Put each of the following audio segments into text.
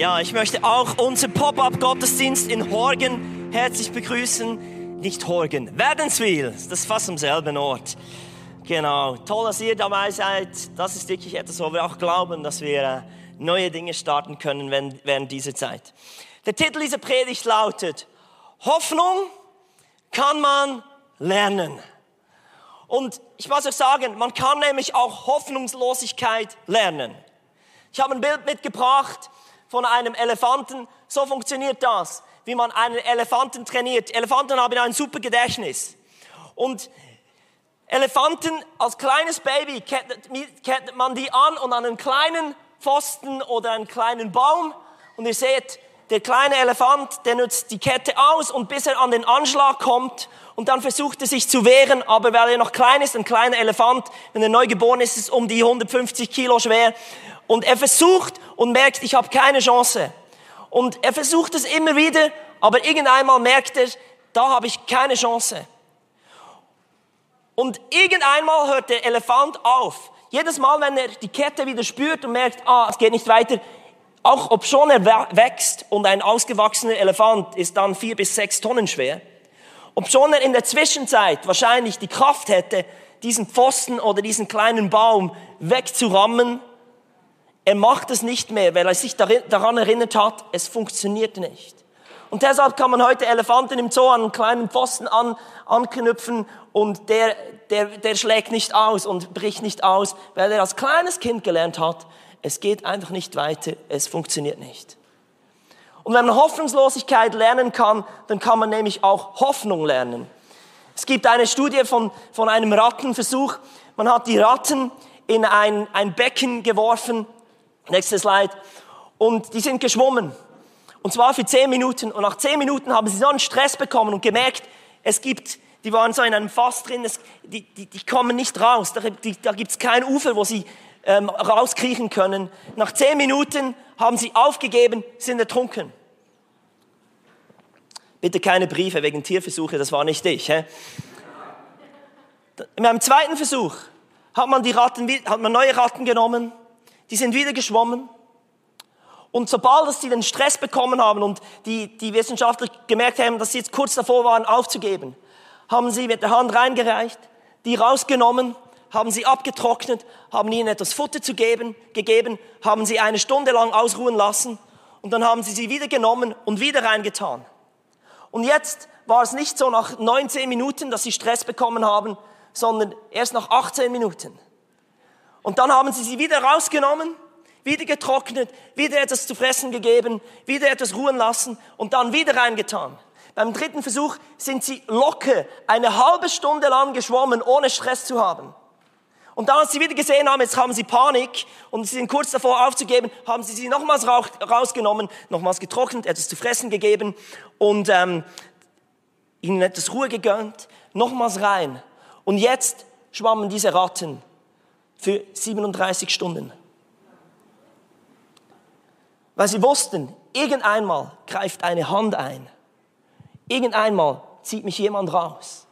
Ja, ich möchte auch unseren Pop-up-Gottesdienst in Horgen herzlich begrüßen. Nicht Horgen, Wädenswil. Das ist fast am selben Ort. Genau. Toll, dass ihr dabei seid. Das ist wirklich etwas, wo wir auch glauben, dass wir äh, neue Dinge starten können während dieser Zeit. Der Titel dieser Predigt lautet, Hoffnung kann man lernen. Und ich muss euch sagen, man kann nämlich auch Hoffnungslosigkeit lernen. Ich habe ein Bild mitgebracht von einem Elefanten. So funktioniert das, wie man einen Elefanten trainiert. Elefanten haben ein super Gedächtnis. Und Elefanten als kleines Baby kettet, kettet man die an und an einen kleinen Pfosten oder einen kleinen Baum. Und ihr seht, der kleine Elefant, der nutzt die Kette aus und bis er an den Anschlag kommt und dann versucht er sich zu wehren, aber weil er noch klein ist, ein kleiner Elefant, wenn er neu geboren ist, ist es um die 150 Kilo schwer und er versucht und merkt, ich habe keine Chance. Und er versucht es immer wieder, aber irgendeinmal merkt er, da habe ich keine Chance. Und irgendeinmal hört der Elefant auf. Jedes Mal, wenn er die Kette wieder spürt und merkt, ah, es geht nicht weiter, auch ob schon er wächst und ein ausgewachsener Elefant ist dann vier bis sechs Tonnen schwer, ob schon er in der Zwischenzeit wahrscheinlich die Kraft hätte, diesen Pfosten oder diesen kleinen Baum wegzurammen, er macht es nicht mehr, weil er sich daran erinnert hat, es funktioniert nicht. Und deshalb kann man heute Elefanten im Zoo an einen kleinen Pfosten an, anknüpfen und der, der, der schlägt nicht aus und bricht nicht aus, weil er als kleines Kind gelernt hat, es geht einfach nicht weiter, es funktioniert nicht. Und wenn man Hoffnungslosigkeit lernen kann, dann kann man nämlich auch Hoffnung lernen. Es gibt eine Studie von, von einem Rattenversuch. Man hat die Ratten in ein, ein Becken geworfen Nächstes Slide. Und die sind geschwommen. Und zwar für zehn Minuten. Und nach zehn Minuten haben sie so einen Stress bekommen und gemerkt, es gibt, die waren so in einem Fass drin, es, die, die, die kommen nicht raus. Da, die, da gibt es kein Ufer, wo sie ähm, rauskriechen können. Nach zehn Minuten haben sie aufgegeben, sind ertrunken. Bitte keine Briefe wegen Tierversuche, das war nicht ich. Hä? In meinem zweiten Versuch hat man, die Ratten, hat man neue Ratten genommen, die sind wieder geschwommen. Und sobald sie den Stress bekommen haben und die, die Wissenschaftler gemerkt haben, dass sie jetzt kurz davor waren, aufzugeben, haben sie mit der Hand reingereicht, die rausgenommen, haben sie abgetrocknet, haben ihnen etwas Futter zu geben, gegeben, haben sie eine Stunde lang ausruhen lassen und dann haben sie sie wieder genommen und wieder reingetan. Und jetzt war es nicht so nach 19 Minuten, dass sie Stress bekommen haben, sondern erst nach 18 Minuten. Und dann haben sie sie wieder rausgenommen, wieder getrocknet, wieder etwas zu fressen gegeben, wieder etwas ruhen lassen und dann wieder reingetan. Beim dritten Versuch sind sie locker eine halbe Stunde lang geschwommen, ohne Stress zu haben. Und dann, als sie wieder gesehen haben, jetzt haben sie Panik und sie sind kurz davor aufzugeben, haben sie sie nochmals rausgenommen, nochmals getrocknet, etwas zu fressen gegeben und ähm, ihnen etwas Ruhe gegönnt, nochmals rein. Und jetzt schwammen diese Ratten für 37 Stunden. Weil sie wussten, irgendeinmal greift eine Hand ein. Irgendeinmal zieht mich jemand raus.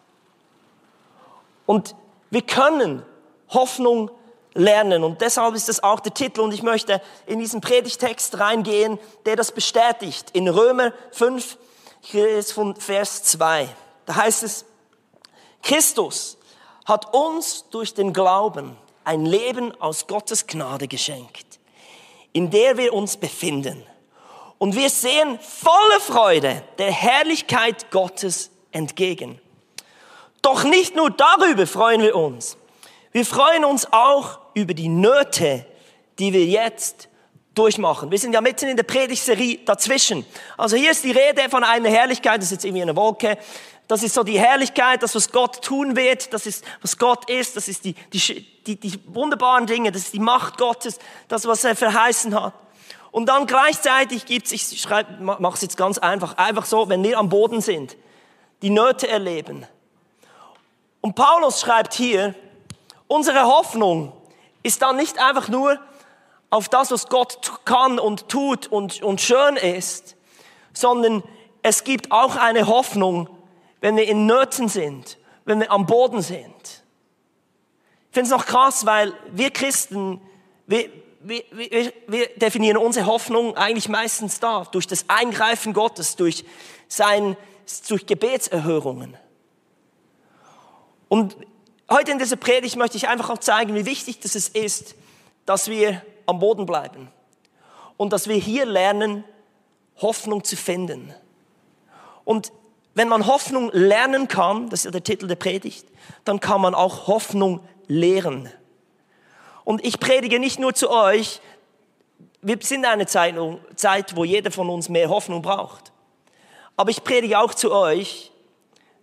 Und wir können Hoffnung lernen. Und deshalb ist das auch der Titel. Und ich möchte in diesen Predigtext reingehen, der das bestätigt. In Römer 5, hier ist von Vers 2. Da heißt es, Christus hat uns durch den Glauben ein Leben aus Gottes Gnade geschenkt, in der wir uns befinden. Und wir sehen volle Freude der Herrlichkeit Gottes entgegen. Doch nicht nur darüber freuen wir uns. Wir freuen uns auch über die Nöte, die wir jetzt durchmachen. Wir sind ja mitten in der Predigtserie dazwischen. Also hier ist die Rede von einer Herrlichkeit, das ist jetzt irgendwie eine Wolke, das ist so die Herrlichkeit, das, was Gott tun wird, das ist, was Gott ist, das ist die, die, die, die wunderbaren Dinge, das ist die Macht Gottes, das, was er verheißen hat. Und dann gleichzeitig gibt's, ich schreibe, mache es jetzt ganz einfach, einfach so, wenn wir am Boden sind, die Nöte erleben. Und Paulus schreibt hier, unsere Hoffnung ist dann nicht einfach nur auf das, was Gott kann und tut und, und schön ist, sondern es gibt auch eine Hoffnung wenn wir in Nöten sind, wenn wir am Boden sind. Ich finde es noch krass, weil wir Christen, wir, wir, wir, wir definieren unsere Hoffnung eigentlich meistens da, durch das Eingreifen Gottes, durch, sein, durch Gebetserhörungen. Und heute in dieser Predigt möchte ich einfach auch zeigen, wie wichtig das ist, dass wir am Boden bleiben und dass wir hier lernen, Hoffnung zu finden. Und wenn man Hoffnung lernen kann, das ist ja der Titel der Predigt, dann kann man auch Hoffnung lehren. Und ich predige nicht nur zu euch, wir sind in einer Zeit, wo jeder von uns mehr Hoffnung braucht. Aber ich predige auch zu euch,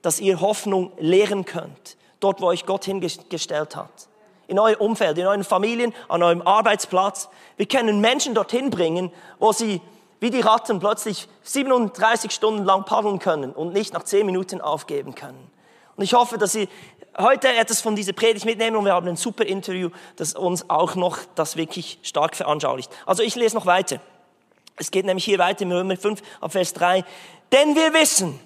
dass ihr Hoffnung lehren könnt, dort wo euch Gott hingestellt hat. In eurem Umfeld, in euren Familien, an eurem Arbeitsplatz. Wir können Menschen dorthin bringen, wo sie wie die Ratten plötzlich 37 Stunden lang paddeln können und nicht nach 10 Minuten aufgeben können. Und ich hoffe, dass Sie heute etwas von dieser Predigt mitnehmen und wir haben ein super Interview, das uns auch noch das wirklich stark veranschaulicht. Also ich lese noch weiter. Es geht nämlich hier weiter im Römer 5 ab Vers 3. Denn wir wissen,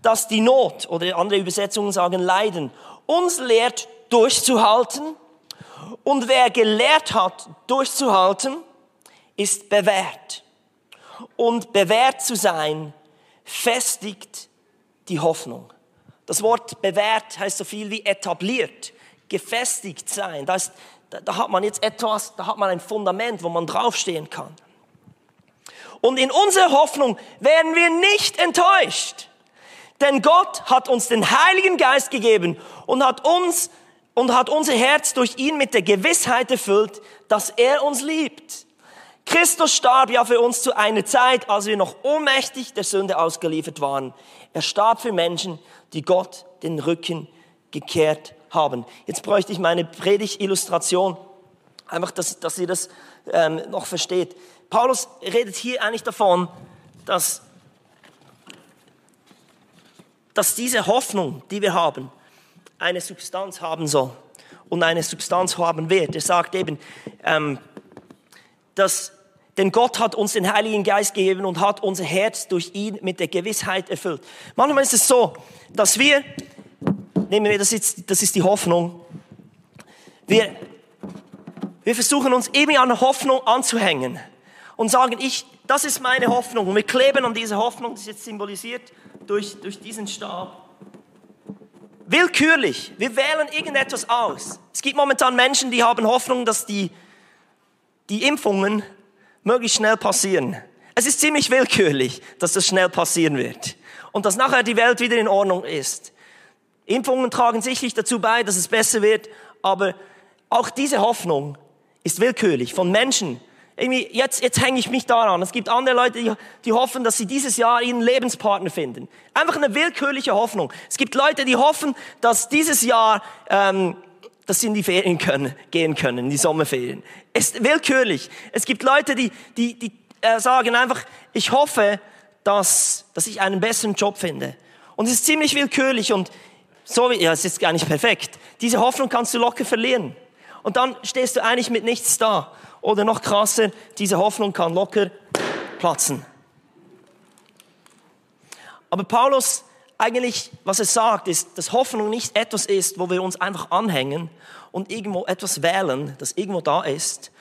dass die Not, oder andere Übersetzungen sagen Leiden, uns lehrt durchzuhalten. Und wer gelehrt hat, durchzuhalten, ist bewährt. Und bewährt zu sein, festigt die Hoffnung. Das Wort bewährt heißt so viel wie etabliert, gefestigt sein. Da, ist, da, da hat man jetzt etwas, da hat man ein Fundament, wo man draufstehen kann. Und in unserer Hoffnung werden wir nicht enttäuscht. Denn Gott hat uns den Heiligen Geist gegeben und hat uns und hat unser Herz durch ihn mit der Gewissheit erfüllt, dass er uns liebt. Christus starb ja für uns zu einer Zeit, als wir noch ohnmächtig der Sünde ausgeliefert waren. Er starb für Menschen, die Gott den Rücken gekehrt haben. Jetzt bräuchte ich meine Predigtillustration, einfach, dass, dass ihr das ähm, noch versteht. Paulus redet hier eigentlich davon, dass, dass diese Hoffnung, die wir haben, eine Substanz haben soll und eine Substanz haben wird. Er sagt eben, ähm, dass denn Gott hat uns den Heiligen Geist gegeben und hat unser Herz durch ihn mit der Gewissheit erfüllt. Manchmal ist es so, dass wir, nehmen wir das jetzt, das ist die Hoffnung, wir, wir versuchen uns eben an Hoffnung anzuhängen und sagen, ich, das ist meine Hoffnung. Und wir kleben an dieser Hoffnung, das ist jetzt symbolisiert durch, durch diesen Stab. Willkürlich. Wir wählen irgendetwas aus. Es gibt momentan Menschen, die haben Hoffnung, dass die, die Impfungen möglichst schnell passieren. Es ist ziemlich willkürlich, dass das schnell passieren wird und dass nachher die Welt wieder in Ordnung ist. Impfungen tragen sicherlich dazu bei, dass es besser wird, aber auch diese Hoffnung ist willkürlich von Menschen. Irgendwie, jetzt, jetzt hänge ich mich daran. Es gibt andere Leute, die, die hoffen, dass sie dieses Jahr ihren Lebenspartner finden. Einfach eine willkürliche Hoffnung. Es gibt Leute, die hoffen, dass dieses Jahr ähm, dass sie in die Ferien können, gehen können, in die Sommerferien. Ist willkürlich. Es gibt Leute, die, die, die äh, sagen einfach, ich hoffe, dass, dass ich einen besseren Job finde. Und es ist ziemlich willkürlich und so, ja, es ist gar nicht perfekt. Diese Hoffnung kannst du locker verlieren. Und dann stehst du eigentlich mit nichts da. Oder noch krasser, diese Hoffnung kann locker platzen. Aber Paulus eigentlich, was er sagt, ist, dass Hoffnung nicht etwas ist, wo wir uns einfach anhängen und irgendwo etwas wählen, das irgendwo da ist,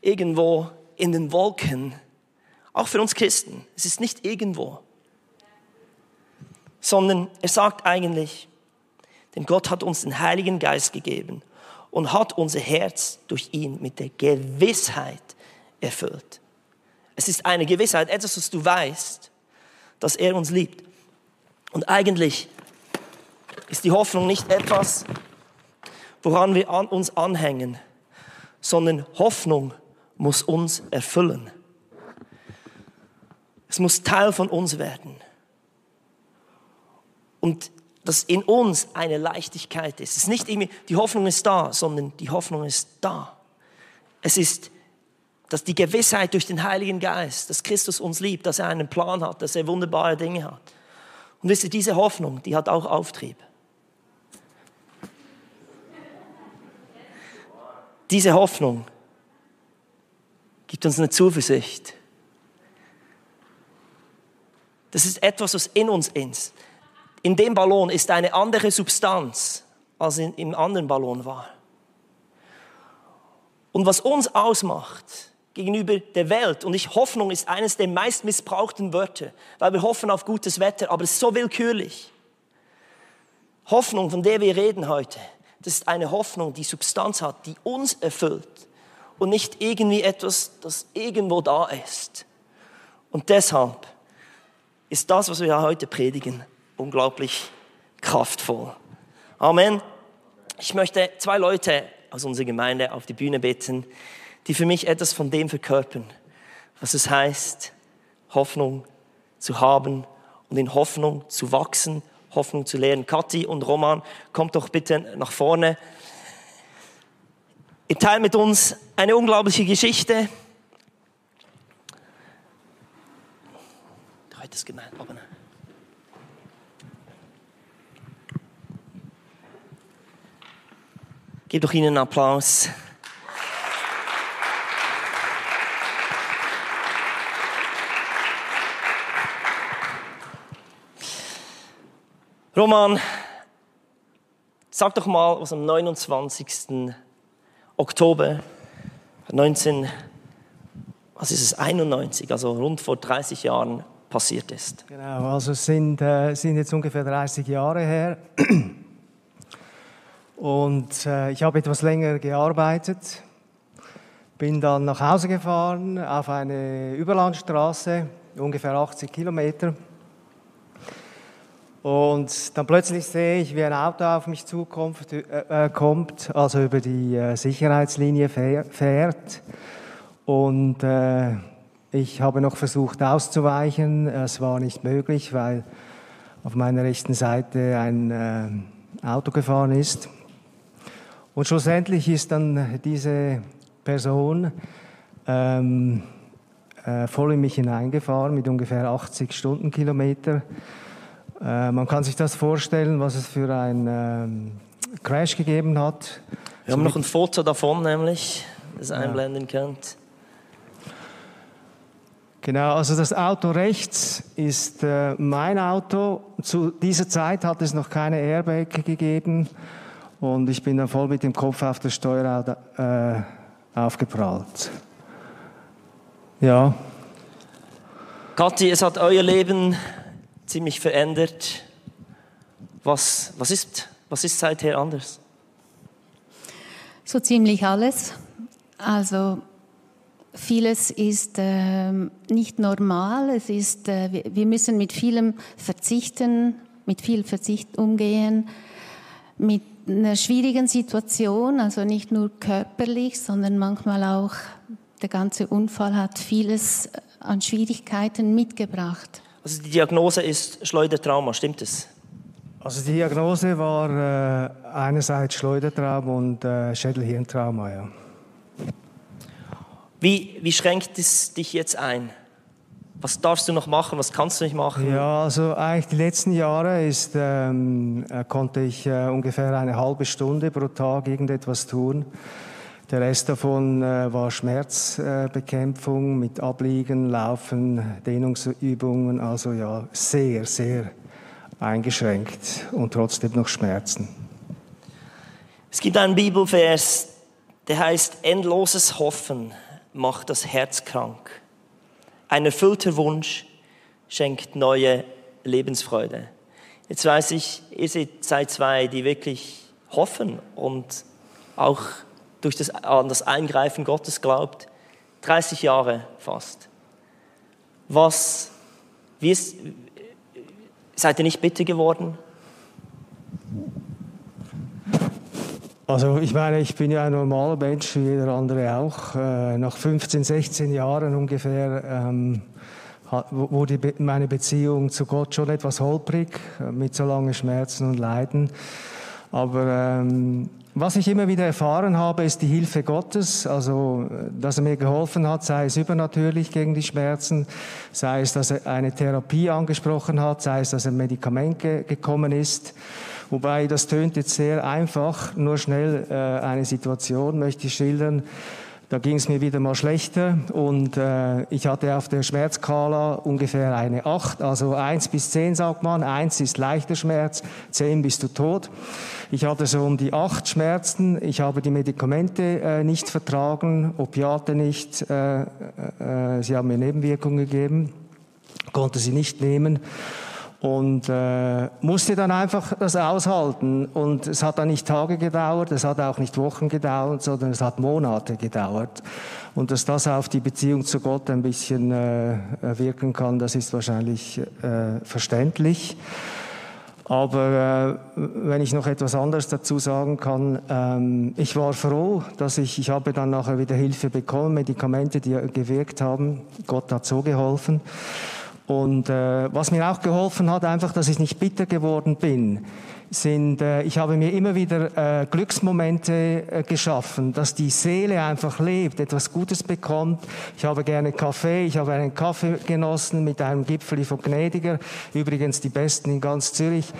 irgendwo in den Wolken. Auch für uns Christen. Es ist nicht irgendwo. Sondern er sagt eigentlich, denn Gott hat uns den Heiligen Geist gegeben und hat unser Herz durch ihn mit der Gewissheit erfüllt. Es ist eine Gewissheit, etwas, was du weißt, dass er uns liebt. Und eigentlich ist die Hoffnung nicht etwas, woran wir an uns anhängen, sondern Hoffnung muss uns erfüllen. Es muss Teil von uns werden. Und dass in uns eine Leichtigkeit ist. Es ist nicht irgendwie, die Hoffnung ist da, sondern die Hoffnung ist da. Es ist, dass die Gewissheit durch den Heiligen Geist, dass Christus uns liebt, dass er einen Plan hat, dass er wunderbare Dinge hat. Und wisst ihr, diese Hoffnung, die hat auch Auftrieb. Diese Hoffnung gibt uns eine Zuversicht. Das ist etwas, was in uns ist. In dem Ballon ist eine andere Substanz, als in, im anderen Ballon war. Und was uns ausmacht gegenüber der Welt, und ich, Hoffnung ist eines der meist missbrauchten Wörter, weil wir hoffen auf gutes Wetter, aber es ist so willkürlich. Hoffnung, von der wir reden heute, das ist eine Hoffnung, die Substanz hat, die uns erfüllt und nicht irgendwie etwas, das irgendwo da ist. Und deshalb ist das, was wir heute predigen, unglaublich kraftvoll. Amen. Ich möchte zwei Leute aus unserer Gemeinde auf die Bühne bitten, die für mich etwas von dem verkörpern, was es heißt, Hoffnung zu haben und in Hoffnung zu wachsen, Hoffnung zu lehren. Kathi und Roman, kommt doch bitte nach vorne. Ihr teilt mit uns eine unglaubliche Geschichte. Heute ist gemeint, aber Gebt doch ihnen einen Applaus. Roman, sag doch mal, was am 29. Oktober 19, was ist es, 91, also rund vor 30 Jahren passiert ist. Genau, also es sind, äh, sind jetzt ungefähr 30 Jahre her. Und äh, ich habe etwas länger gearbeitet, bin dann nach Hause gefahren auf eine Überlandstraße, ungefähr 80 Kilometer. Und dann plötzlich sehe ich, wie ein Auto auf mich zukommt, äh, äh, kommt, also über die äh, Sicherheitslinie fährt. Und äh, ich habe noch versucht auszuweichen. Es war nicht möglich, weil auf meiner rechten Seite ein äh, Auto gefahren ist. Und schlussendlich ist dann diese Person ähm, äh, voll in mich hineingefahren mit ungefähr 80 Stundenkilometer. Äh, man kann sich das vorstellen, was es für ein ähm, Crash gegeben hat. Wir so haben noch ein Foto davon, nämlich, das ihr ja. einblenden könnt. Genau, also das Auto rechts ist äh, mein Auto. Zu dieser Zeit hat es noch keine Airbag gegeben. Und ich bin dann voll mit dem Kopf auf das Steuerrad äh, aufgeprallt. Ja. Kathi, es hat euer Leben ziemlich verändert. Was, was, ist, was ist seither anders? So ziemlich alles. Also vieles ist äh, nicht normal. Es ist, äh, wir müssen mit vielem verzichten, mit viel Verzicht umgehen, mit einer schwierigen Situation, also nicht nur körperlich, sondern manchmal auch der ganze Unfall hat vieles an Schwierigkeiten mitgebracht. Also die Diagnose ist Schleudertrauma, stimmt es? Also die Diagnose war äh, einerseits Schleudertrauma und äh, Schädelhirntrauma, ja. Wie, wie schränkt es dich jetzt ein? Was darfst du noch machen? Was kannst du nicht machen? Ja, also eigentlich die letzten Jahre ist, ähm, äh, konnte ich äh, ungefähr eine halbe Stunde pro Tag irgendetwas tun. Der Rest davon äh, war Schmerzbekämpfung mit Abliegen, Laufen, Dehnungsübungen. Also ja, sehr, sehr eingeschränkt und trotzdem noch Schmerzen. Es gibt einen Bibelvers, der heißt, endloses Hoffen macht das Herz krank. Ein erfüllter Wunsch schenkt neue Lebensfreude. Jetzt weiß ich, ihr seid zwei, die wirklich hoffen und auch durch das, an das Eingreifen Gottes glaubt. 30 Jahre fast. Was, wie ist, seid ihr nicht bitter geworden? Also ich meine, ich bin ja ein normaler Mensch, wie jeder andere auch. Äh, nach 15, 16 Jahren ungefähr ähm, wurde meine Beziehung zu Gott schon etwas holprig, äh, mit so langen Schmerzen und Leiden. Aber ähm, was ich immer wieder erfahren habe, ist die Hilfe Gottes, also dass er mir geholfen hat, sei es übernatürlich gegen die Schmerzen, sei es, dass er eine Therapie angesprochen hat, sei es, dass ein Medikament ge gekommen ist. Wobei, das tönt jetzt sehr einfach, nur schnell äh, eine Situation möchte ich schildern. Da ging es mir wieder mal schlechter und äh, ich hatte auf der Schmerzskala ungefähr eine 8, also 1 bis 10 sagt man, 1 ist leichter Schmerz, 10 bist du tot. Ich hatte so um die 8 Schmerzen, ich habe die Medikamente äh, nicht vertragen, Opiate nicht, äh, äh, äh sie haben mir Nebenwirkungen gegeben, konnte sie nicht nehmen und äh, musste dann einfach das aushalten. Und es hat dann nicht Tage gedauert, es hat auch nicht Wochen gedauert, sondern es hat Monate gedauert. Und dass das auf die Beziehung zu Gott ein bisschen äh, wirken kann, das ist wahrscheinlich äh, verständlich. Aber äh, wenn ich noch etwas anderes dazu sagen kann, ähm, ich war froh, dass ich, ich habe dann nachher wieder Hilfe bekommen, Medikamente, die gewirkt haben. Gott hat so geholfen. Und äh, was mir auch geholfen hat, einfach, dass ich nicht bitter geworden bin sind, äh, ich habe mir immer wieder äh, Glücksmomente äh, geschaffen, dass die Seele einfach lebt, etwas Gutes bekommt. Ich habe gerne Kaffee, ich habe einen Kaffee genossen mit einem Gipfel von Gnädiger, übrigens die besten in ganz Zürich,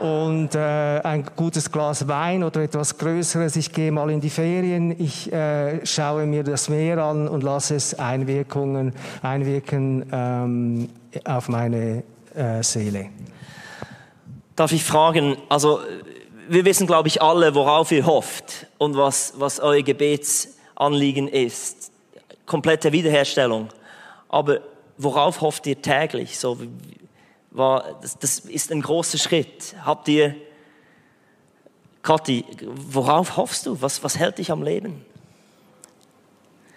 und äh, ein gutes Glas Wein oder etwas Größeres. Ich gehe mal in die Ferien, ich äh, schaue mir das Meer an und lasse es Einwirkungen, einwirken ähm, auf meine äh, Seele. Darf ich fragen, also wir wissen, glaube ich, alle, worauf ihr hofft und was, was euer Gebetsanliegen ist. Komplette Wiederherstellung. Aber worauf hofft ihr täglich? So, war, das, das ist ein großer Schritt. Habt ihr, Kathi, worauf hoffst du? Was, was hält dich am Leben?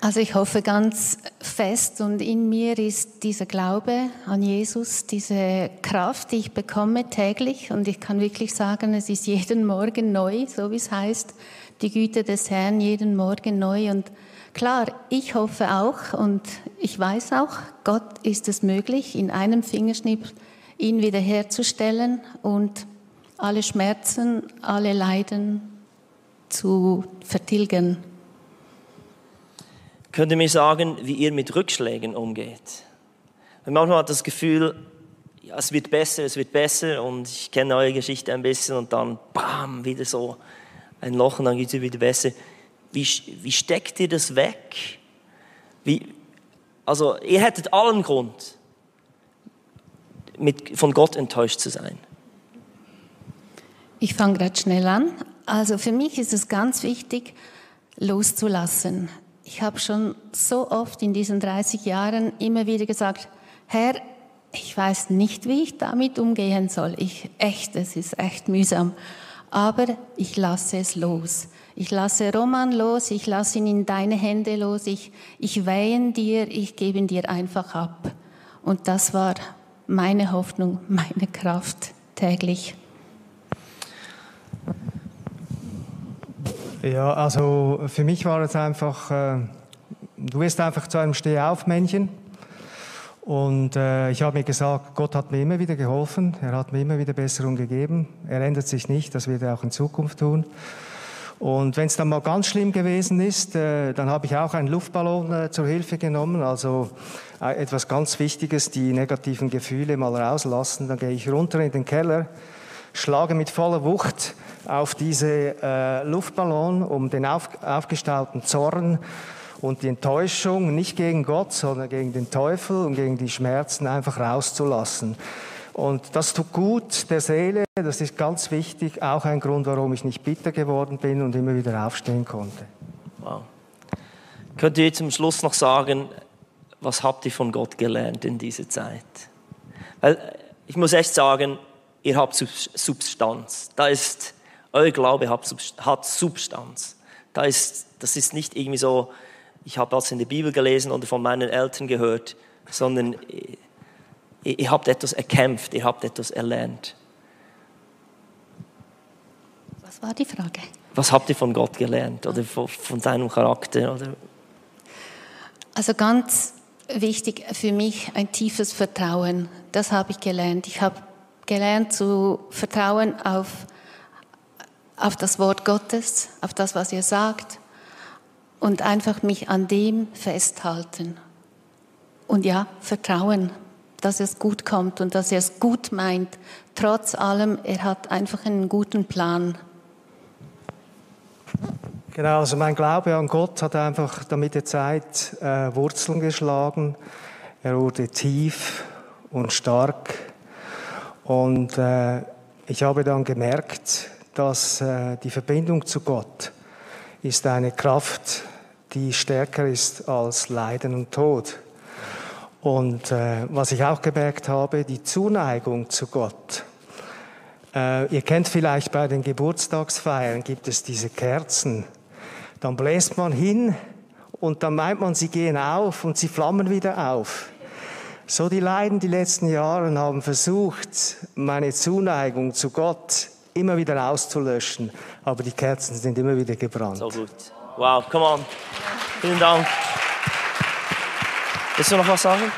Also ich hoffe ganz fest und in mir ist dieser Glaube an Jesus, diese Kraft, die ich bekomme täglich und ich kann wirklich sagen, es ist jeden Morgen neu, so wie es heißt, die Güte des Herrn jeden Morgen neu und klar, ich hoffe auch und ich weiß auch, Gott ist es möglich, in einem Fingerschnipp ihn wiederherzustellen und alle Schmerzen, alle Leiden zu vertilgen. Könnt ihr mir sagen, wie ihr mit Rückschlägen umgeht? Weil manchmal hat das Gefühl, ja, es wird besser, es wird besser und ich kenne eure Geschichte ein bisschen und dann bam, wieder so ein Loch und dann geht es wieder besser. Wie, wie steckt ihr das weg? Wie, also ihr hättet allen Grund, mit, von Gott enttäuscht zu sein. Ich fange gerade schnell an. Also für mich ist es ganz wichtig, loszulassen. Ich habe schon so oft in diesen 30 Jahren immer wieder gesagt, Herr, ich weiß nicht, wie ich damit umgehen soll. Ich, echt, es ist echt mühsam. Aber ich lasse es los. Ich lasse Roman los, ich lasse ihn in deine Hände los, ich, ich weihe dir, ich gebe ihn dir einfach ab. Und das war meine Hoffnung, meine Kraft täglich. Ja, also für mich war es einfach, äh, du wirst einfach zu einem Stehaufmännchen. Und äh, ich habe mir gesagt, Gott hat mir immer wieder geholfen, er hat mir immer wieder Besserung gegeben. Er ändert sich nicht, das wird er auch in Zukunft tun. Und wenn es dann mal ganz schlimm gewesen ist, äh, dann habe ich auch einen Luftballon äh, zur Hilfe genommen, also äh, etwas ganz Wichtiges, die negativen Gefühle mal rauslassen. Dann gehe ich runter in den Keller, schlage mit voller Wucht auf diese äh, Luftballon, um den auf, aufgestauten Zorn und die Enttäuschung nicht gegen Gott, sondern gegen den Teufel und gegen die Schmerzen einfach rauszulassen. Und das tut gut der Seele, das ist ganz wichtig, auch ein Grund, warum ich nicht bitter geworden bin und immer wieder aufstehen konnte. Wow. Könnt ihr zum Schluss noch sagen, was habt ihr von Gott gelernt in dieser Zeit? Weil ich muss echt sagen, ihr habt Substanz. Da ist euer Glaube hat Substanz. Da ist, das ist nicht irgendwie so, ich habe was in der Bibel gelesen oder von meinen Eltern gehört, sondern ihr, ihr habt etwas erkämpft, ihr habt etwas erlernt. Was war die Frage? Was habt ihr von Gott gelernt oder von, von seinem Charakter? Oder? Also ganz wichtig für mich ein tiefes Vertrauen. Das habe ich gelernt. Ich habe gelernt zu vertrauen auf auf das Wort Gottes, auf das, was er sagt und einfach mich an dem festhalten. Und ja, vertrauen, dass es gut kommt und dass er es gut meint. Trotz allem, er hat einfach einen guten Plan. Genau, also mein Glaube an Gott hat einfach damit der Zeit äh, Wurzeln geschlagen. Er wurde tief und stark. Und äh, ich habe dann gemerkt, dass äh, die Verbindung zu Gott ist eine Kraft, die stärker ist als Leiden und Tod. Und äh, was ich auch gemerkt habe, die Zuneigung zu Gott. Äh, ihr kennt vielleicht bei den Geburtstagsfeiern gibt es diese Kerzen. Dann bläst man hin und dann meint man, sie gehen auf und sie flammen wieder auf. So die Leiden die letzten Jahre haben versucht, meine Zuneigung zu Gott immer wieder auszulöschen, aber die Kerzen sind immer wieder gebrannt. So gut. Wow, come on. Vielen Dank. Willst du noch was sagen?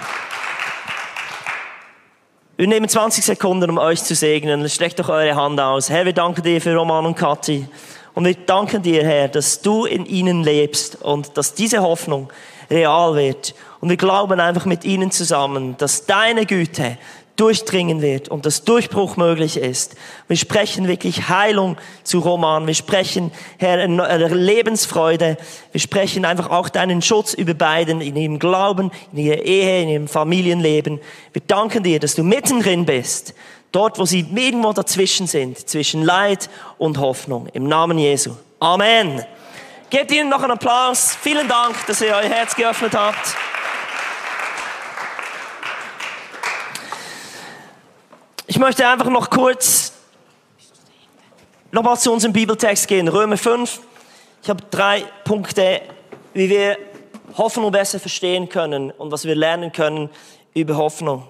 Wir nehmen 20 Sekunden, um euch zu segnen. Streckt doch eure Hand aus. Herr, wir danken dir für Roman und Kathi. Und wir danken dir, Herr, dass du in ihnen lebst und dass diese Hoffnung real wird. Und wir glauben einfach mit ihnen zusammen, dass deine Güte, durchdringen wird und dass Durchbruch möglich ist. Wir sprechen wirklich Heilung zu Roman. Wir sprechen, Herr, Lebensfreude. Wir sprechen einfach auch deinen Schutz über beiden in ihrem Glauben, in ihrer Ehe, in ihrem Familienleben. Wir danken dir, dass du mittendrin bist. Dort, wo sie irgendwo dazwischen sind, zwischen Leid und Hoffnung. Im Namen Jesu. Amen. Gebt ihnen noch einen Applaus. Vielen Dank, dass ihr euer Herz geöffnet habt. Ich möchte einfach noch kurz nochmal zu unserem Bibeltext gehen, Römer 5. Ich habe drei Punkte, wie wir Hoffnung besser verstehen können und was wir lernen können über Hoffnung.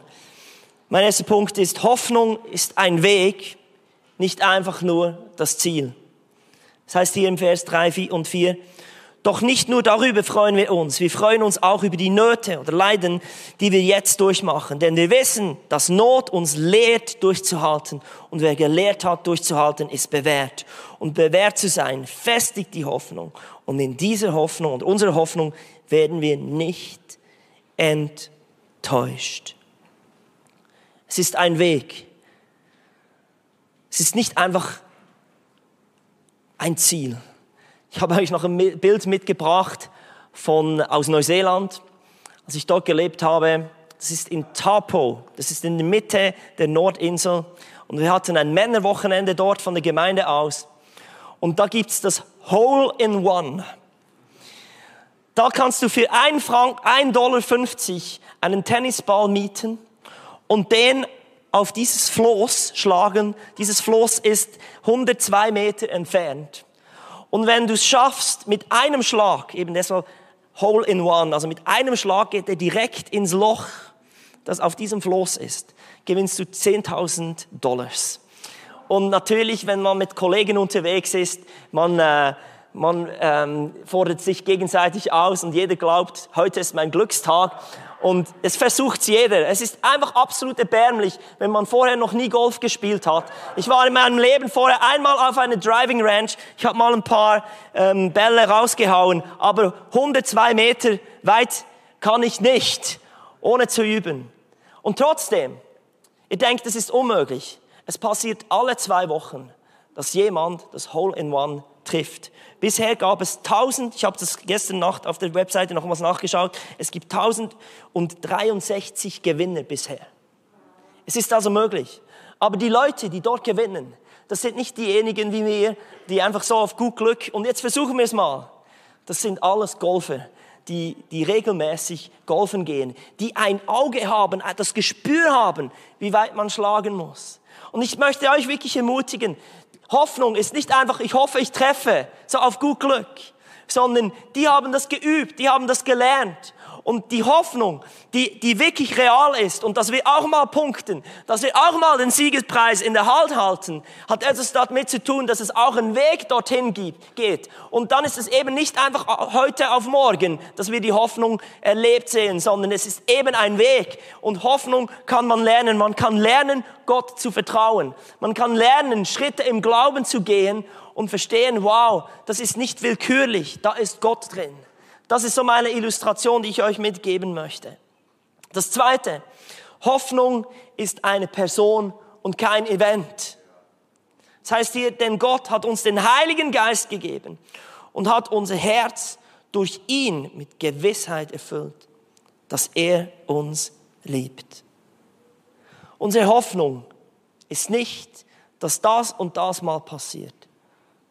Mein erster Punkt ist, Hoffnung ist ein Weg, nicht einfach nur das Ziel. Das heißt hier im Vers 3 und 4, doch nicht nur darüber freuen wir uns, wir freuen uns auch über die Nöte oder Leiden, die wir jetzt durchmachen. Denn wir wissen, dass Not uns lehrt, durchzuhalten. Und wer gelehrt hat, durchzuhalten, ist bewährt. Und bewährt zu sein, festigt die Hoffnung. Und in dieser Hoffnung und unserer Hoffnung werden wir nicht enttäuscht. Es ist ein Weg. Es ist nicht einfach ein Ziel. Ich habe euch noch ein Bild mitgebracht von, aus Neuseeland. Als ich dort gelebt habe, das ist in Tapo, das ist in der Mitte der Nordinsel. Und wir hatten ein Männerwochenende dort von der Gemeinde aus. Und da gibt's das Hole in One. Da kannst du für 1 Frank, 1,50 Dollar einen Tennisball mieten und den auf dieses Floß schlagen. Dieses Floß ist 102 Meter entfernt. Und wenn du es schaffst, mit einem Schlag, eben deshalb Hole in One, also mit einem Schlag geht er direkt ins Loch, das auf diesem Floß ist, gewinnst du 10.000 Dollars. Und natürlich, wenn man mit Kollegen unterwegs ist, man, äh, man ähm, fordert sich gegenseitig aus und jeder glaubt, heute ist mein Glückstag. Und es versucht jeder. Es ist einfach absolut erbärmlich, wenn man vorher noch nie Golf gespielt hat. Ich war in meinem Leben vorher einmal auf einer Driving Ranch. Ich habe mal ein paar ähm, Bälle rausgehauen, aber 102 Meter weit kann ich nicht, ohne zu üben. Und trotzdem, ihr denkt, es ist unmöglich. Es passiert alle zwei Wochen, dass jemand das Hole in One trifft. Bisher gab es 1000, ich habe das gestern Nacht auf der Webseite nochmals nachgeschaut, es gibt 1063 Gewinner bisher. Es ist also möglich. Aber die Leute, die dort gewinnen, das sind nicht diejenigen wie wir, die einfach so auf gut Glück, und jetzt versuchen wir es mal. Das sind alles Golfer, die, die regelmäßig golfen gehen, die ein Auge haben, das Gespür haben, wie weit man schlagen muss. Und ich möchte euch wirklich ermutigen, Hoffnung ist nicht einfach, ich hoffe, ich treffe, so auf gut Glück, sondern die haben das geübt, die haben das gelernt. Und die Hoffnung, die, die wirklich real ist und dass wir auch mal punkten, dass wir auch mal den Siegespreis in der Halt halten, hat etwas damit zu tun, dass es auch einen Weg dorthin gibt, geht. Und dann ist es eben nicht einfach heute auf morgen, dass wir die Hoffnung erlebt sehen, sondern es ist eben ein Weg. Und Hoffnung kann man lernen. Man kann lernen, Gott zu vertrauen. Man kann lernen, Schritte im Glauben zu gehen und verstehen, wow, das ist nicht willkürlich, da ist Gott drin. Das ist so meine Illustration, die ich euch mitgeben möchte. Das zweite, Hoffnung ist eine Person und kein Event. Das heißt hier, denn Gott hat uns den Heiligen Geist gegeben. und hat unser Herz durch ihn mit Gewissheit erfüllt, dass er uns liebt. Unsere Hoffnung ist nicht, dass das und das mal passiert,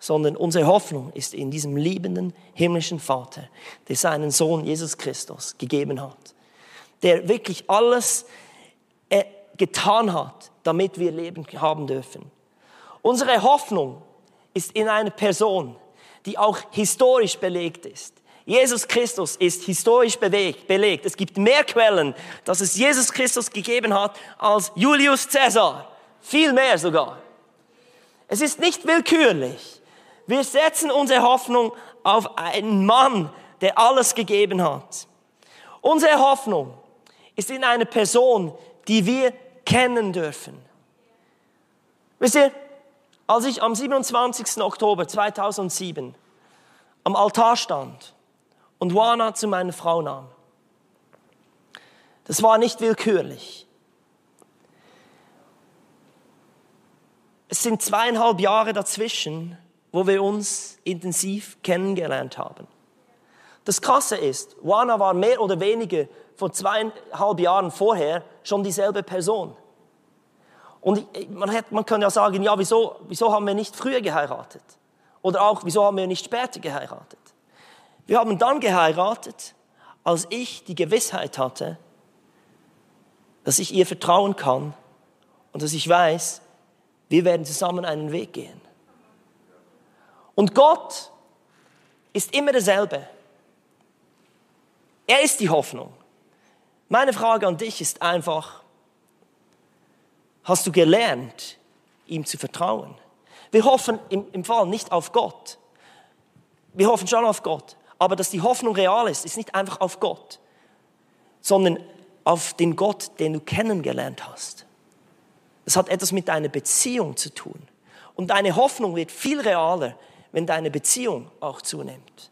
sondern unsere Hoffnung ist in diesem liebenden himmlischen Vater, der seinen Sohn Jesus Christus gegeben hat, der wirklich alles äh, getan hat, damit wir Leben haben dürfen. Unsere Hoffnung ist in einer Person, die auch historisch belegt ist. Jesus Christus ist historisch belegt. Es gibt mehr Quellen, dass es Jesus Christus gegeben hat als Julius Caesar. Viel mehr sogar. Es ist nicht willkürlich. Wir setzen unsere Hoffnung auf einen Mann, der alles gegeben hat. Unsere Hoffnung ist in eine Person, die wir kennen dürfen. Wisst ihr, als ich am 27. Oktober 2007 am Altar stand und Wana zu meiner Frau nahm, das war nicht willkürlich. Es sind zweieinhalb Jahre dazwischen, wo wir uns intensiv kennengelernt haben. Das Krasse ist, Wana war mehr oder weniger vor zweieinhalb Jahren vorher schon dieselbe Person. Und man, hat, man kann ja sagen, ja, wieso, wieso haben wir nicht früher geheiratet? Oder auch, wieso haben wir nicht später geheiratet? Wir haben dann geheiratet, als ich die Gewissheit hatte, dass ich ihr vertrauen kann und dass ich weiß, wir werden zusammen einen Weg gehen. Und Gott ist immer derselbe. Er ist die Hoffnung. Meine Frage an dich ist einfach, hast du gelernt, ihm zu vertrauen? Wir hoffen im, im Fall nicht auf Gott. Wir hoffen schon auf Gott. Aber dass die Hoffnung real ist, ist nicht einfach auf Gott, sondern auf den Gott, den du kennengelernt hast. Es hat etwas mit deiner Beziehung zu tun. Und deine Hoffnung wird viel realer, wenn deine Beziehung auch zunimmt.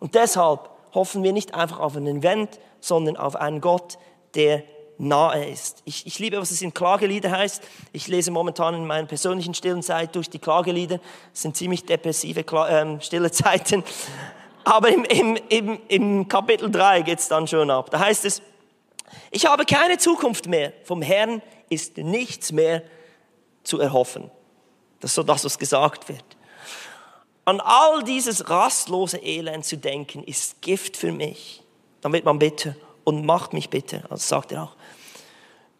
Und deshalb hoffen wir nicht einfach auf einen Event, sondern auf einen Gott, der nahe ist. Ich, ich liebe, was es in Klagelieder heißt. Ich lese momentan in meiner persönlichen stillen Zeit durch die Klagelieder. Es sind ziemlich depressive ähm, stille Zeiten. Aber im, im, im, im Kapitel 3 geht es dann schon ab. Da heißt es, ich habe keine Zukunft mehr. Vom Herrn ist nichts mehr zu erhoffen. Das ist so das, was gesagt wird. An all dieses rastlose Elend zu denken, ist Gift für mich. Dann wird man bitter und macht mich bitter. Also sagt er auch.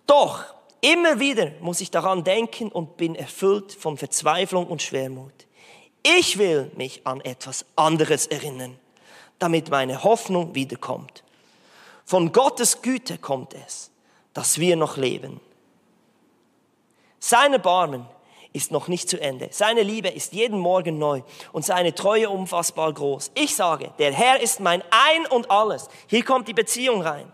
Doch immer wieder muss ich daran denken und bin erfüllt von Verzweiflung und Schwermut. Ich will mich an etwas anderes erinnern, damit meine Hoffnung wiederkommt. Von Gottes Güte kommt es, dass wir noch leben. Seine Barmen ist noch nicht zu Ende. Seine Liebe ist jeden Morgen neu und seine Treue unfassbar groß. Ich sage, der Herr ist mein Ein und alles. Hier kommt die Beziehung rein.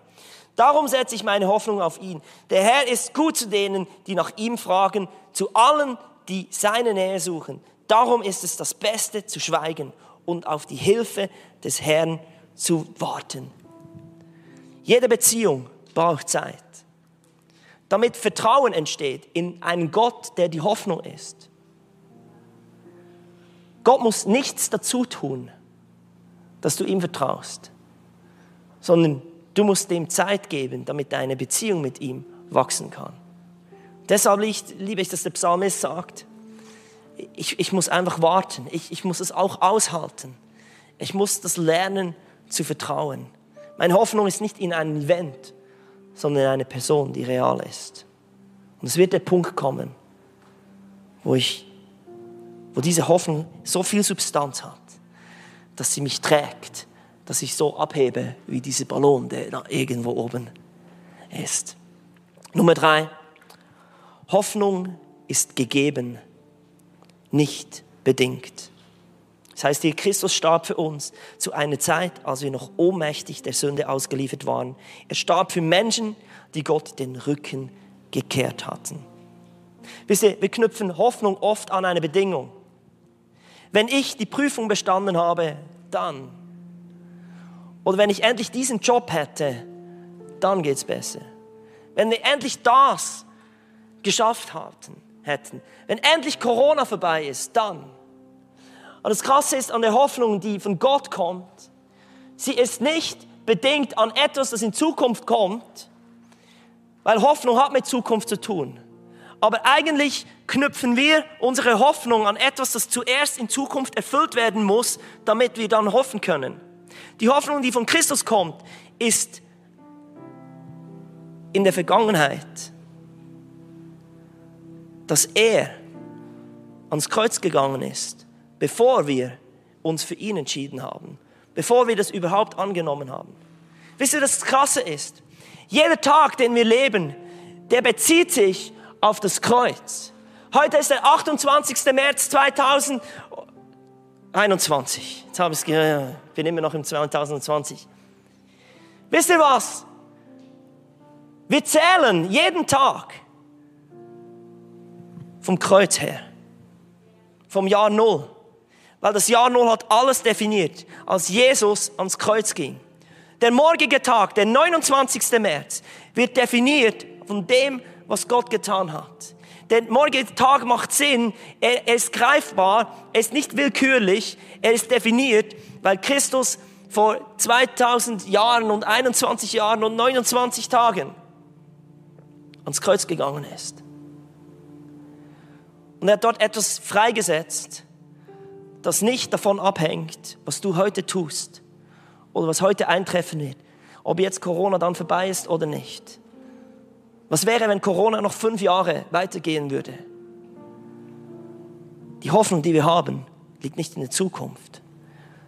Darum setze ich meine Hoffnung auf ihn. Der Herr ist gut zu denen, die nach ihm fragen, zu allen, die seine Nähe suchen. Darum ist es das Beste zu schweigen und auf die Hilfe des Herrn zu warten. Jede Beziehung braucht Zeit damit Vertrauen entsteht in einen Gott, der die Hoffnung ist. Gott muss nichts dazu tun, dass du ihm vertraust, sondern du musst dem Zeit geben, damit deine Beziehung mit ihm wachsen kann. Deshalb liebe ich, dass der Psalmist sagt, ich, ich muss einfach warten, ich, ich muss es auch aushalten, ich muss das lernen zu vertrauen. Meine Hoffnung ist nicht in einem Event, sondern eine Person, die real ist. Und es wird der Punkt kommen, wo ich, wo diese Hoffnung so viel Substanz hat, dass sie mich trägt, dass ich so abhebe wie dieser Ballon, der da irgendwo oben ist. Nummer drei. Hoffnung ist gegeben, nicht bedingt. Das heißt, hier Christus starb für uns zu einer Zeit, als wir noch ohnmächtig der Sünde ausgeliefert waren. Er starb für Menschen, die Gott den Rücken gekehrt hatten. Wisst ihr, wir knüpfen Hoffnung oft an eine Bedingung. Wenn ich die Prüfung bestanden habe, dann. Oder wenn ich endlich diesen Job hätte, dann geht's besser. Wenn wir endlich das geschafft hatten, hätten. Wenn endlich Corona vorbei ist, dann. Aber das Krasse ist an der Hoffnung, die von Gott kommt, sie ist nicht bedingt an etwas, das in Zukunft kommt, weil Hoffnung hat mit Zukunft zu tun. Aber eigentlich knüpfen wir unsere Hoffnung an etwas, das zuerst in Zukunft erfüllt werden muss, damit wir dann hoffen können. Die Hoffnung, die von Christus kommt, ist in der Vergangenheit, dass er ans Kreuz gegangen ist, bevor wir uns für ihn entschieden haben, bevor wir das überhaupt angenommen haben. Wisst ihr, das Krasse ist, jeder Tag, den wir leben, der bezieht sich auf das Kreuz. Heute ist der 28. März 2021. Jetzt habe ich es gehört, bin immer noch im 2020. Wisst ihr was? Wir zählen jeden Tag vom Kreuz her, vom Jahr Null. Weil das Jahr Null hat alles definiert, als Jesus ans Kreuz ging. Der morgige Tag, der 29. März, wird definiert von dem, was Gott getan hat. Der morgige Tag macht Sinn, er, ist greifbar, er ist nicht willkürlich, er ist definiert, weil Christus vor 2000 Jahren und 21 Jahren und 29 Tagen ans Kreuz gegangen ist. Und er hat dort etwas freigesetzt, das nicht davon abhängt, was du heute tust oder was heute eintreffen wird, ob jetzt Corona dann vorbei ist oder nicht. Was wäre, wenn Corona noch fünf Jahre weitergehen würde? Die Hoffnung, die wir haben, liegt nicht in der Zukunft,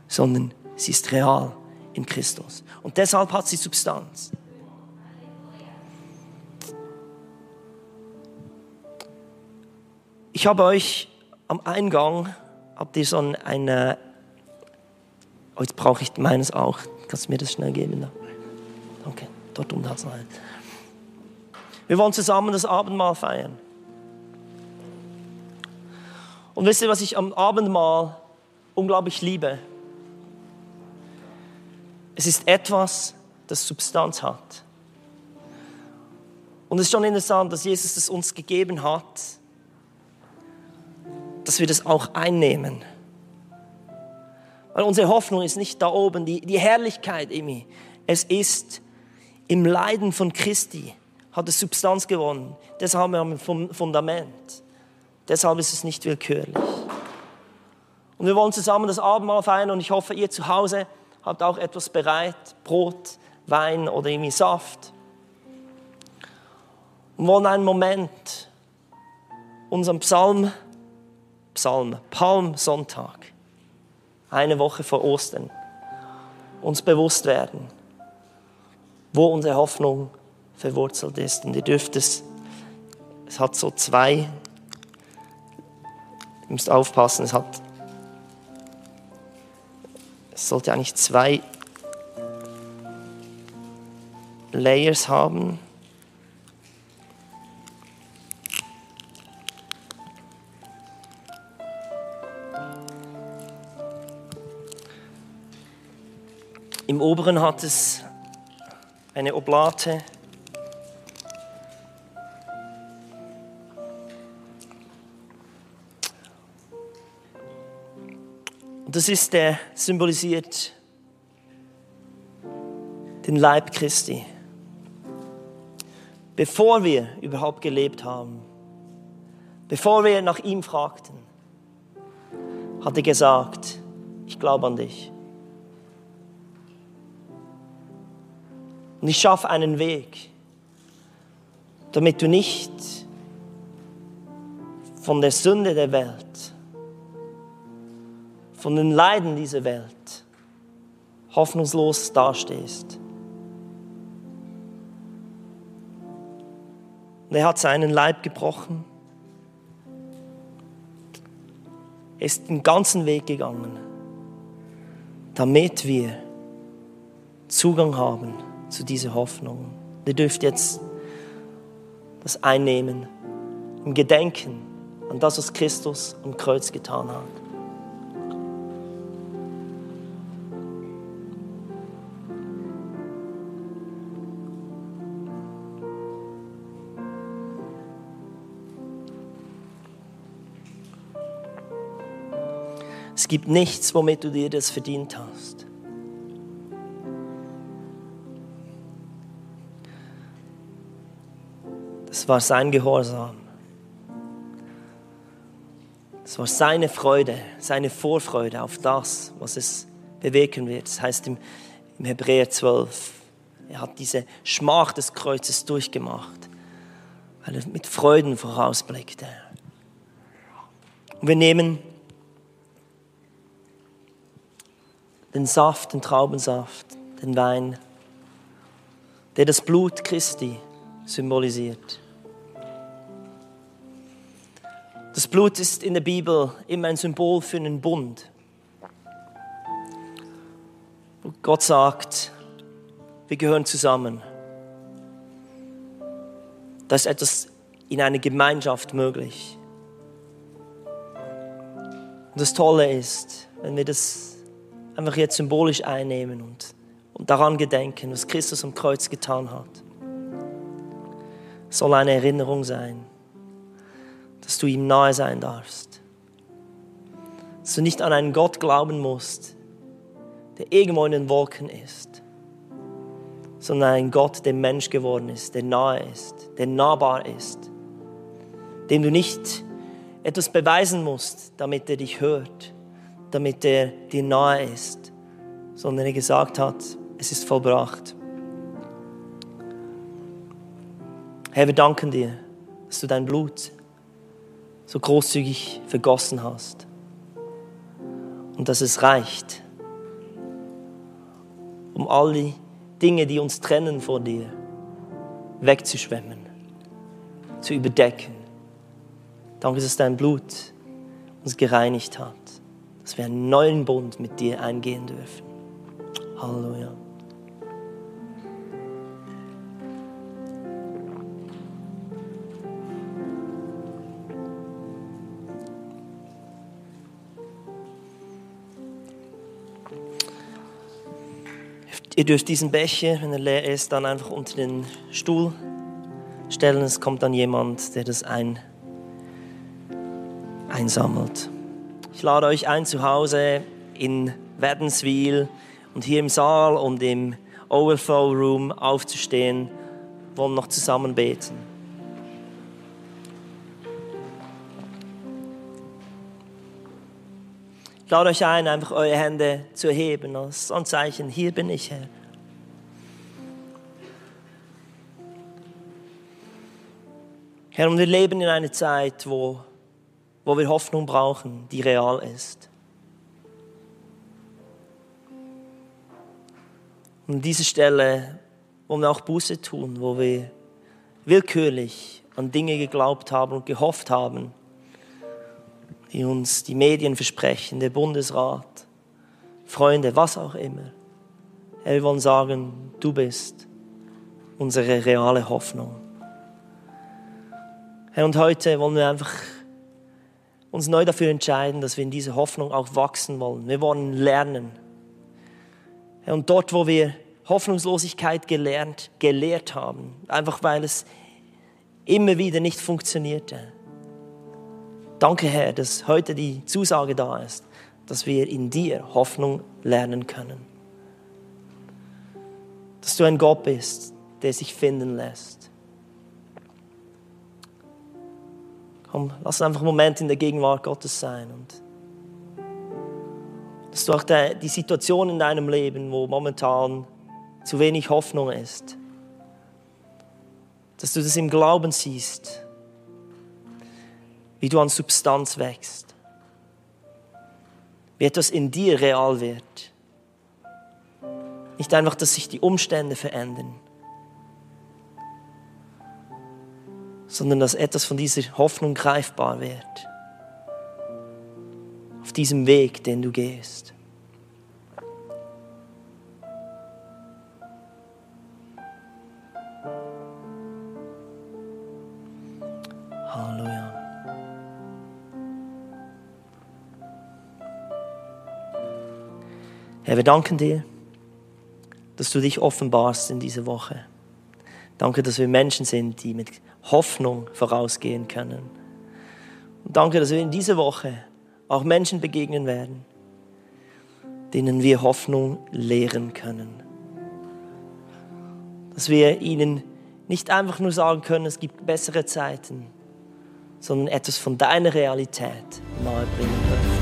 sondern sie ist real in Christus. Und deshalb hat sie Substanz. Ich habe euch am Eingang, habt ihr so eine, oh, jetzt brauche ich meines auch. Kannst du mir das schnell geben? Danke, dort es noch einen. Wir wollen zusammen das Abendmahl feiern. Und wisst ihr, was ich am Abendmahl unglaublich liebe? Es ist etwas, das Substanz hat. Und es ist schon interessant, dass Jesus es uns gegeben hat, dass wir das auch einnehmen. Weil unsere Hoffnung ist nicht da oben, die, die Herrlichkeit, Emi. Es ist im Leiden von Christi hat es Substanz gewonnen. Deshalb haben wir ein Fundament. Deshalb ist es nicht willkürlich. Und wir wollen zusammen das Abendmahl feiern und ich hoffe, ihr zu Hause habt auch etwas bereit, Brot, Wein oder irgendwie Saft. Und wollen einen Moment unseren Psalm Psalm, Palmsonntag, eine Woche vor Ostern, uns bewusst werden, wo unsere Hoffnung verwurzelt ist. Und ihr dürft es, es hat so zwei, ihr müsst aufpassen, es hat, es sollte eigentlich zwei Layers haben. Oberen hat es eine Oblate. Und das ist der symbolisiert den Leib Christi. Bevor wir überhaupt gelebt haben, bevor wir nach ihm fragten, hat er gesagt, ich glaube an dich. Und ich schaffe einen Weg, damit du nicht von der Sünde der Welt, von den Leiden dieser Welt hoffnungslos dastehst. Und er hat seinen Leib gebrochen. Er ist den ganzen Weg gegangen, damit wir Zugang haben zu dieser Hoffnung. Ihr dürft jetzt das einnehmen im Gedenken an das, was Christus am Kreuz getan hat. Es gibt nichts, womit du dir das verdient hast. Das war sein Gehorsam. Das war seine Freude, seine Vorfreude auf das, was es bewirken wird. Das heißt im, im Hebräer 12, er hat diese Schmach des Kreuzes durchgemacht, weil er mit Freuden vorausblickte. Und wir nehmen den Saft, den Traubensaft, den Wein, der das Blut Christi symbolisiert. Das Blut ist in der Bibel immer ein Symbol für einen Bund. Gott sagt, wir gehören zusammen. Da ist etwas in einer Gemeinschaft möglich. Und das Tolle ist, wenn wir das einfach jetzt symbolisch einnehmen und, und daran gedenken, was Christus am Kreuz getan hat, soll eine Erinnerung sein, dass du ihm nahe sein darfst. Dass du nicht an einen Gott glauben musst, der irgendwo in den Wolken ist, sondern ein Gott, der Mensch geworden ist, der nahe ist, der nahbar ist, dem du nicht etwas beweisen musst, damit er dich hört, damit er dir nahe ist, sondern er gesagt hat, es ist vollbracht. Herr, wir danken dir, dass du dein Blut so großzügig vergossen hast und dass es reicht, um all die Dinge, die uns trennen vor dir, wegzuschwemmen, zu überdecken Danke, dass dein Blut uns gereinigt hat, dass wir einen neuen Bund mit dir eingehen dürfen. Halleluja. Ihr dürft diesen Becher, wenn er leer ist, dann einfach unter den Stuhl stellen. Es kommt dann jemand, der das ein einsammelt. Ich lade euch ein, zu Hause in Wädenswil und hier im Saal und im Overflow Room aufzustehen, wollen noch zusammen beten. Lade euch ein, einfach eure Hände zu erheben als Anzeichen, hier bin ich, Herr. Herr, und wir leben in einer Zeit, wo wo wir Hoffnung brauchen, die real ist. Und an dieser Stelle wollen wir auch Buße tun, wo wir willkürlich an Dinge geglaubt haben und gehofft haben, die uns die Medien versprechen, der Bundesrat, Freunde, was auch immer. wir wollen sagen, du bist unsere reale Hoffnung. Herr, und heute wollen wir einfach uns neu dafür entscheiden, dass wir in dieser Hoffnung auch wachsen wollen. Wir wollen lernen. Und dort, wo wir Hoffnungslosigkeit gelernt, gelehrt haben, einfach weil es immer wieder nicht funktionierte. Danke, Herr, dass heute die Zusage da ist, dass wir in dir Hoffnung lernen können. Dass du ein Gott bist, der sich finden lässt. Komm, lass einfach einen Moment in der Gegenwart Gottes sein und dass du auch die Situation in deinem Leben, wo momentan zu wenig Hoffnung ist, dass du das im Glauben siehst, wie du an Substanz wächst, wie etwas in dir real wird. Nicht einfach, dass sich die Umstände verändern, sondern dass etwas von dieser Hoffnung greifbar wird. Auf diesem Weg, den du gehst. Wir danken dir, dass du dich offenbarst in dieser Woche. Danke, dass wir Menschen sind, die mit Hoffnung vorausgehen können. Und danke, dass wir in dieser Woche auch Menschen begegnen werden, denen wir Hoffnung lehren können. Dass wir ihnen nicht einfach nur sagen können, es gibt bessere Zeiten, sondern etwas von deiner Realität nahebringen dürfen.